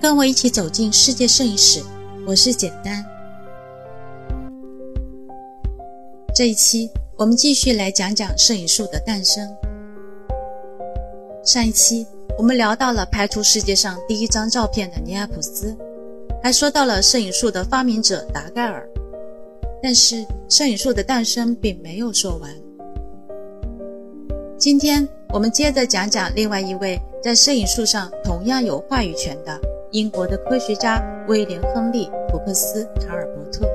跟我一起走进世界摄影史，我是简单。这一期我们继续来讲讲摄影术的诞生。上一期我们聊到了拍出世界上第一张照片的尼尔普斯，还说到了摄影术的发明者达盖尔。但是摄影术的诞生并没有说完。今天我们接着讲讲另外一位在摄影术上同样有话语权的。英国的科学家威廉·亨利·福克斯·塔尔伯特。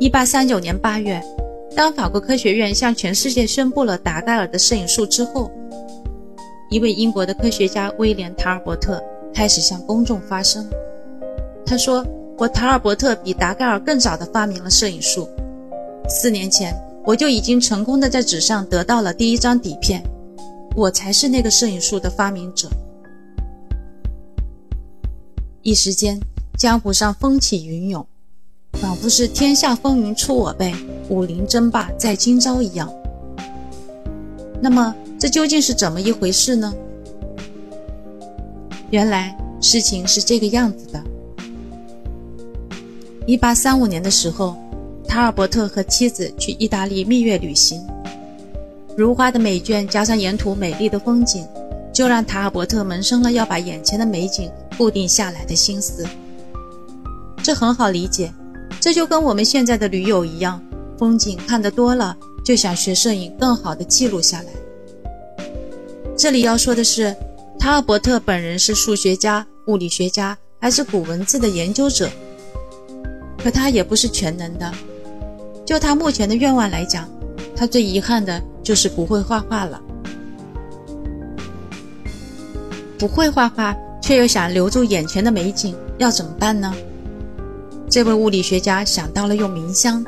一八三九年八月，当法国科学院向全世界宣布了达盖尔的摄影术之后，一位英国的科学家威廉·塔尔伯特开始向公众发声。他说：“我塔尔伯特比达盖尔更早地发明了摄影术。四年前，我就已经成功地在纸上得到了第一张底片。”我才是那个摄影术的发明者。一时间，江湖上风起云涌，仿佛是天下风云出我辈，武林争霸在今朝一样。那么，这究竟是怎么一回事呢？原来，事情是这个样子的：一八三五年的时候，塔尔伯特和妻子去意大利蜜月旅行。如花的美眷加上沿途美丽的风景，就让塔尔伯特萌生了要把眼前的美景固定下来的心思。这很好理解，这就跟我们现在的驴友一样，风景看得多了，就想学摄影，更好的记录下来。这里要说的是，塔尔伯特本人是数学家、物理学家，还是古文字的研究者，可他也不是全能的。就他目前的愿望来讲，他最遗憾的。就是不会画画了，不会画画却又想留住眼前的美景，要怎么办呢？这位物理学家想到了用冥香，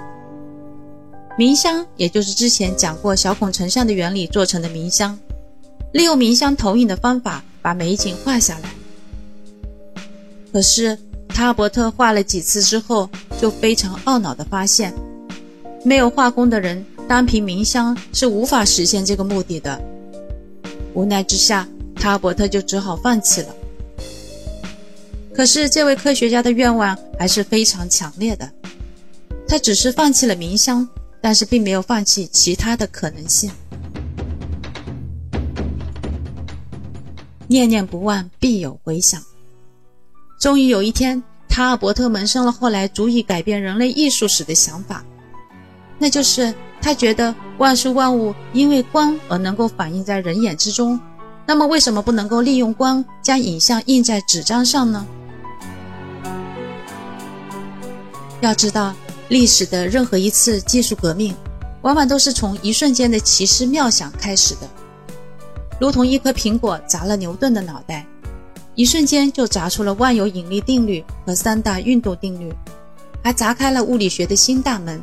冥香也就是之前讲过小孔成像的原理做成的冥香，利用冥香投影的方法把美景画下来。可是塔尔伯特画了几次之后，就非常懊恼地发现，没有画工的人。单凭冥香是无法实现这个目的的。无奈之下，塔尔伯特就只好放弃了。可是，这位科学家的愿望还是非常强烈的。他只是放弃了冥香，但是并没有放弃其他的可能性。念念不忘，必有回响。终于有一天，塔尔伯特萌生了后来足以改变人类艺术史的想法，那就是。他觉得万事万物因为光而能够反映在人眼之中，那么为什么不能够利用光将影像印在纸张上呢？要知道，历史的任何一次技术革命，往往都是从一瞬间的奇思妙想开始的，如同一颗苹果砸了牛顿的脑袋，一瞬间就砸出了万有引力定律和三大运动定律，还砸开了物理学的新大门。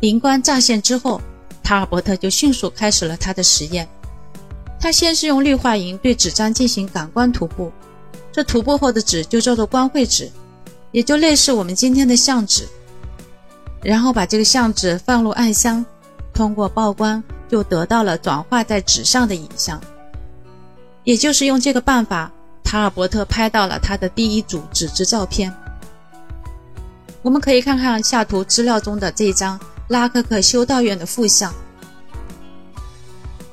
灵光乍现之后，塔尔伯特就迅速开始了他的实验。他先是用氯化银对纸张进行感光涂布，这涂布后的纸就叫做光绘纸，也就类似我们今天的相纸。然后把这个相纸放入暗箱，通过曝光就得到了转化在纸上的影像。也就是用这个办法，塔尔伯特拍到了他的第一组纸质照片。我们可以看看下图资料中的这一张。拉克克修道院的副像，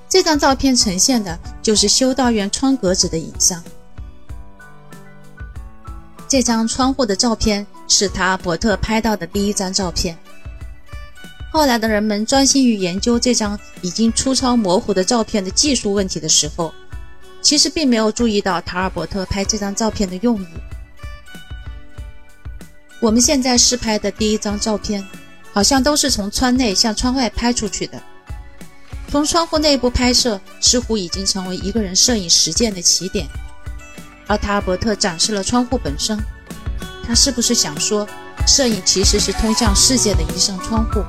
这张照片呈现的就是修道院窗格子的影像。这张窗户的照片是塔尔伯特拍到的第一张照片。后来的人们专心于研究这张已经粗糙模糊的照片的技术问题的时候，其实并没有注意到塔尔伯特拍这张照片的用意。我们现在试拍的第一张照片。好像都是从窗内向窗外拍出去的，从窗户内部拍摄似乎已经成为一个人摄影实践的起点。而塔尔伯特展示了窗户本身，他是不是想说，摄影其实是通向世界的一扇窗户？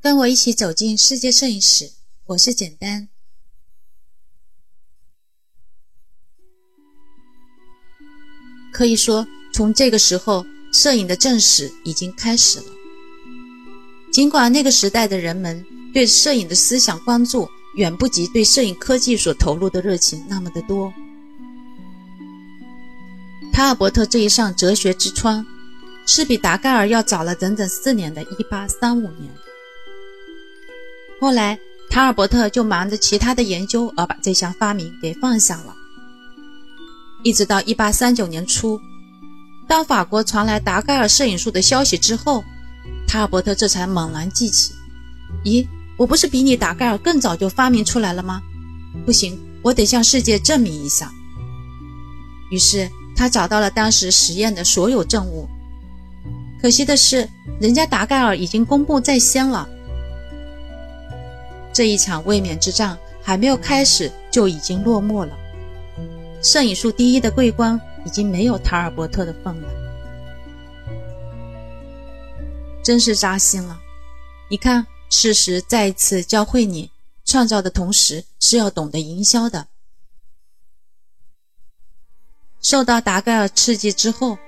跟我一起走进世界摄影史，我是简单。可以说，从这个时候，摄影的正史已经开始了。尽管那个时代的人们对摄影的思想关注远不及对摄影科技所投入的热情那么的多，塔尔伯特这一上哲学之窗，是比达盖尔要早了整整四年的1835年。后来，塔尔伯特就忙着其他的研究，而把这项发明给放下了。一直到1839年初，当法国传来达盖尔摄影术的消息之后。塔尔伯特这才猛然记起：“咦，我不是比你达盖尔更早就发明出来了吗？不行，我得向世界证明一下。”于是他找到了当时实验的所有证物。可惜的是，人家达盖尔已经公布在先了。这一场卫冕之战还没有开始，就已经落幕了。摄影术第一的桂冠已经没有塔尔伯特的份了。真是扎心了！你看，事实再一次教会你，创造的同时是要懂得营销的。受到达盖尔刺激之后，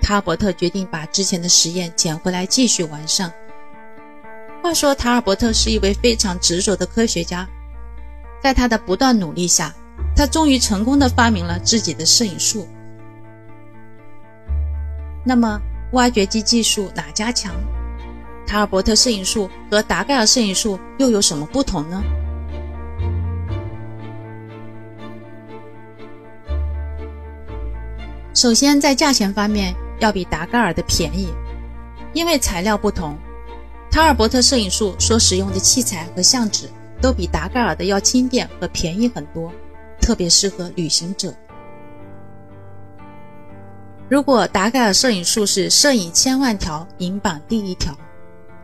塔尔伯特决定把之前的实验捡回来继续完善。话说，塔尔伯特是一位非常执着的科学家，在他的不断努力下，他终于成功的发明了自己的摄影术。那么，挖掘机技术哪家强？塔尔伯特摄影术和达盖尔摄影术又有什么不同呢？首先，在价钱方面要比达盖尔的便宜，因为材料不同。塔尔伯特摄影术所使用的器材和相纸都比达盖尔的要轻便和便宜很多，特别适合旅行者。如果达盖尔摄影术是摄影千万条，银榜第一条，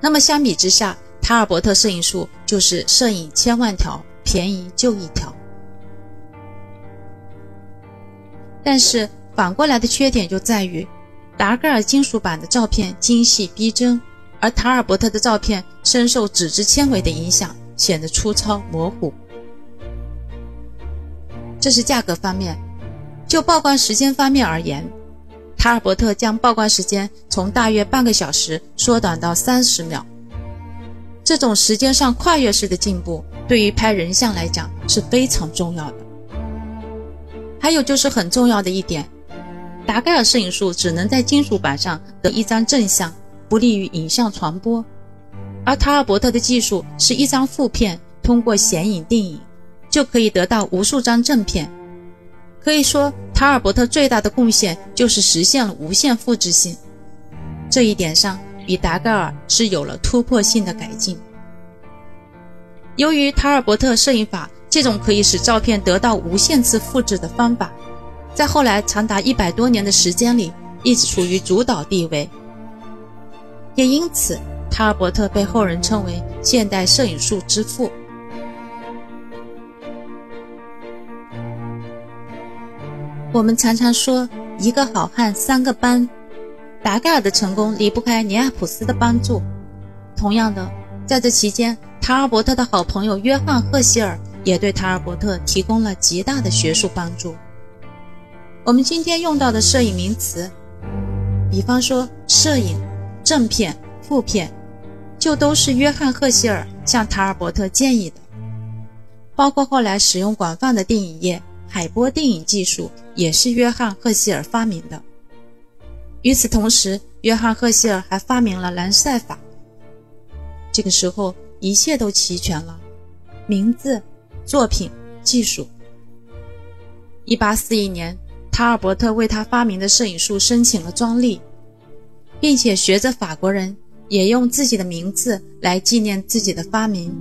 那么相比之下，塔尔伯特摄影术就是摄影千万条，便宜就一条。但是反过来的缺点就在于，达盖尔金属版的照片精细逼真，而塔尔伯特的照片深受纸质纤维的影响，显得粗糙模糊。这是价格方面，就曝光时间方面而言。塔尔伯特将曝光时间从大约半个小时缩短到三十秒，这种时间上跨越式的进步，对于拍人像来讲是非常重要的。还有就是很重要的一点，达盖尔摄影术只能在金属板上得一张正像，不利于影像传播；而塔尔伯特的技术是一张负片，通过显影定影，就可以得到无数张正片。可以说，塔尔伯特最大的贡献就是实现了无限复制性，这一点上比达盖尔是有了突破性的改进。由于塔尔伯特摄影法这种可以使照片得到无限次复制的方法，在后来长达一百多年的时间里一直处于主导地位，也因此塔尔伯特被后人称为现代摄影术之父。我们常常说一个好汉三个帮，达盖尔的成功离不开尼亚普斯的帮助。同样的，在这期间，塔尔伯特的好朋友约翰赫歇尔也对塔尔伯特提供了极大的学术帮助。我们今天用到的摄影名词，比方说摄影、正片、负片，就都是约翰赫歇尔向塔尔伯特建议的，包括后来使用广泛的电影业。海波电影技术也是约翰·赫歇尔发明的。与此同时，约翰·赫歇尔还发明了蓝晒法。这个时候，一切都齐全了：名字、作品、技术。1841年，塔尔伯特为他发明的摄影术申请了专利，并且学着法国人也用自己的名字来纪念自己的发明，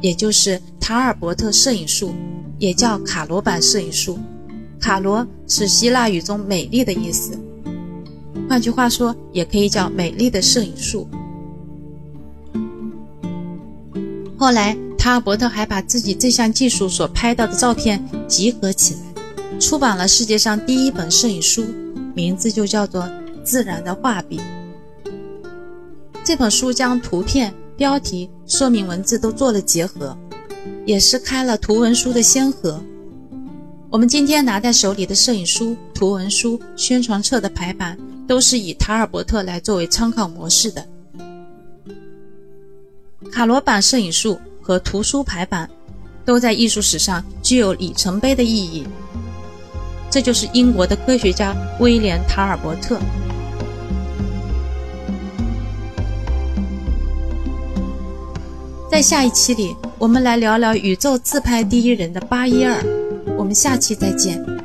也就是塔尔伯特摄影术。也叫卡罗版摄影术，卡罗是希腊语中美丽的意思，换句话说，也可以叫美丽的摄影术。后来，塔尔伯特还把自己这项技术所拍到的照片集合起来，出版了世界上第一本摄影书，名字就叫做《自然的画笔》。这本书将图片、标题、说明文字都做了结合。也是开了图文书的先河。我们今天拿在手里的摄影书、图文书、宣传册的排版，都是以塔尔伯特来作为参考模式的。卡罗版摄影术和图书排版都在艺术史上具有里程碑的意义。这就是英国的科学家威廉·塔尔伯特。在下一期里，我们来聊聊宇宙自拍第一人的八一二。我们下期再见。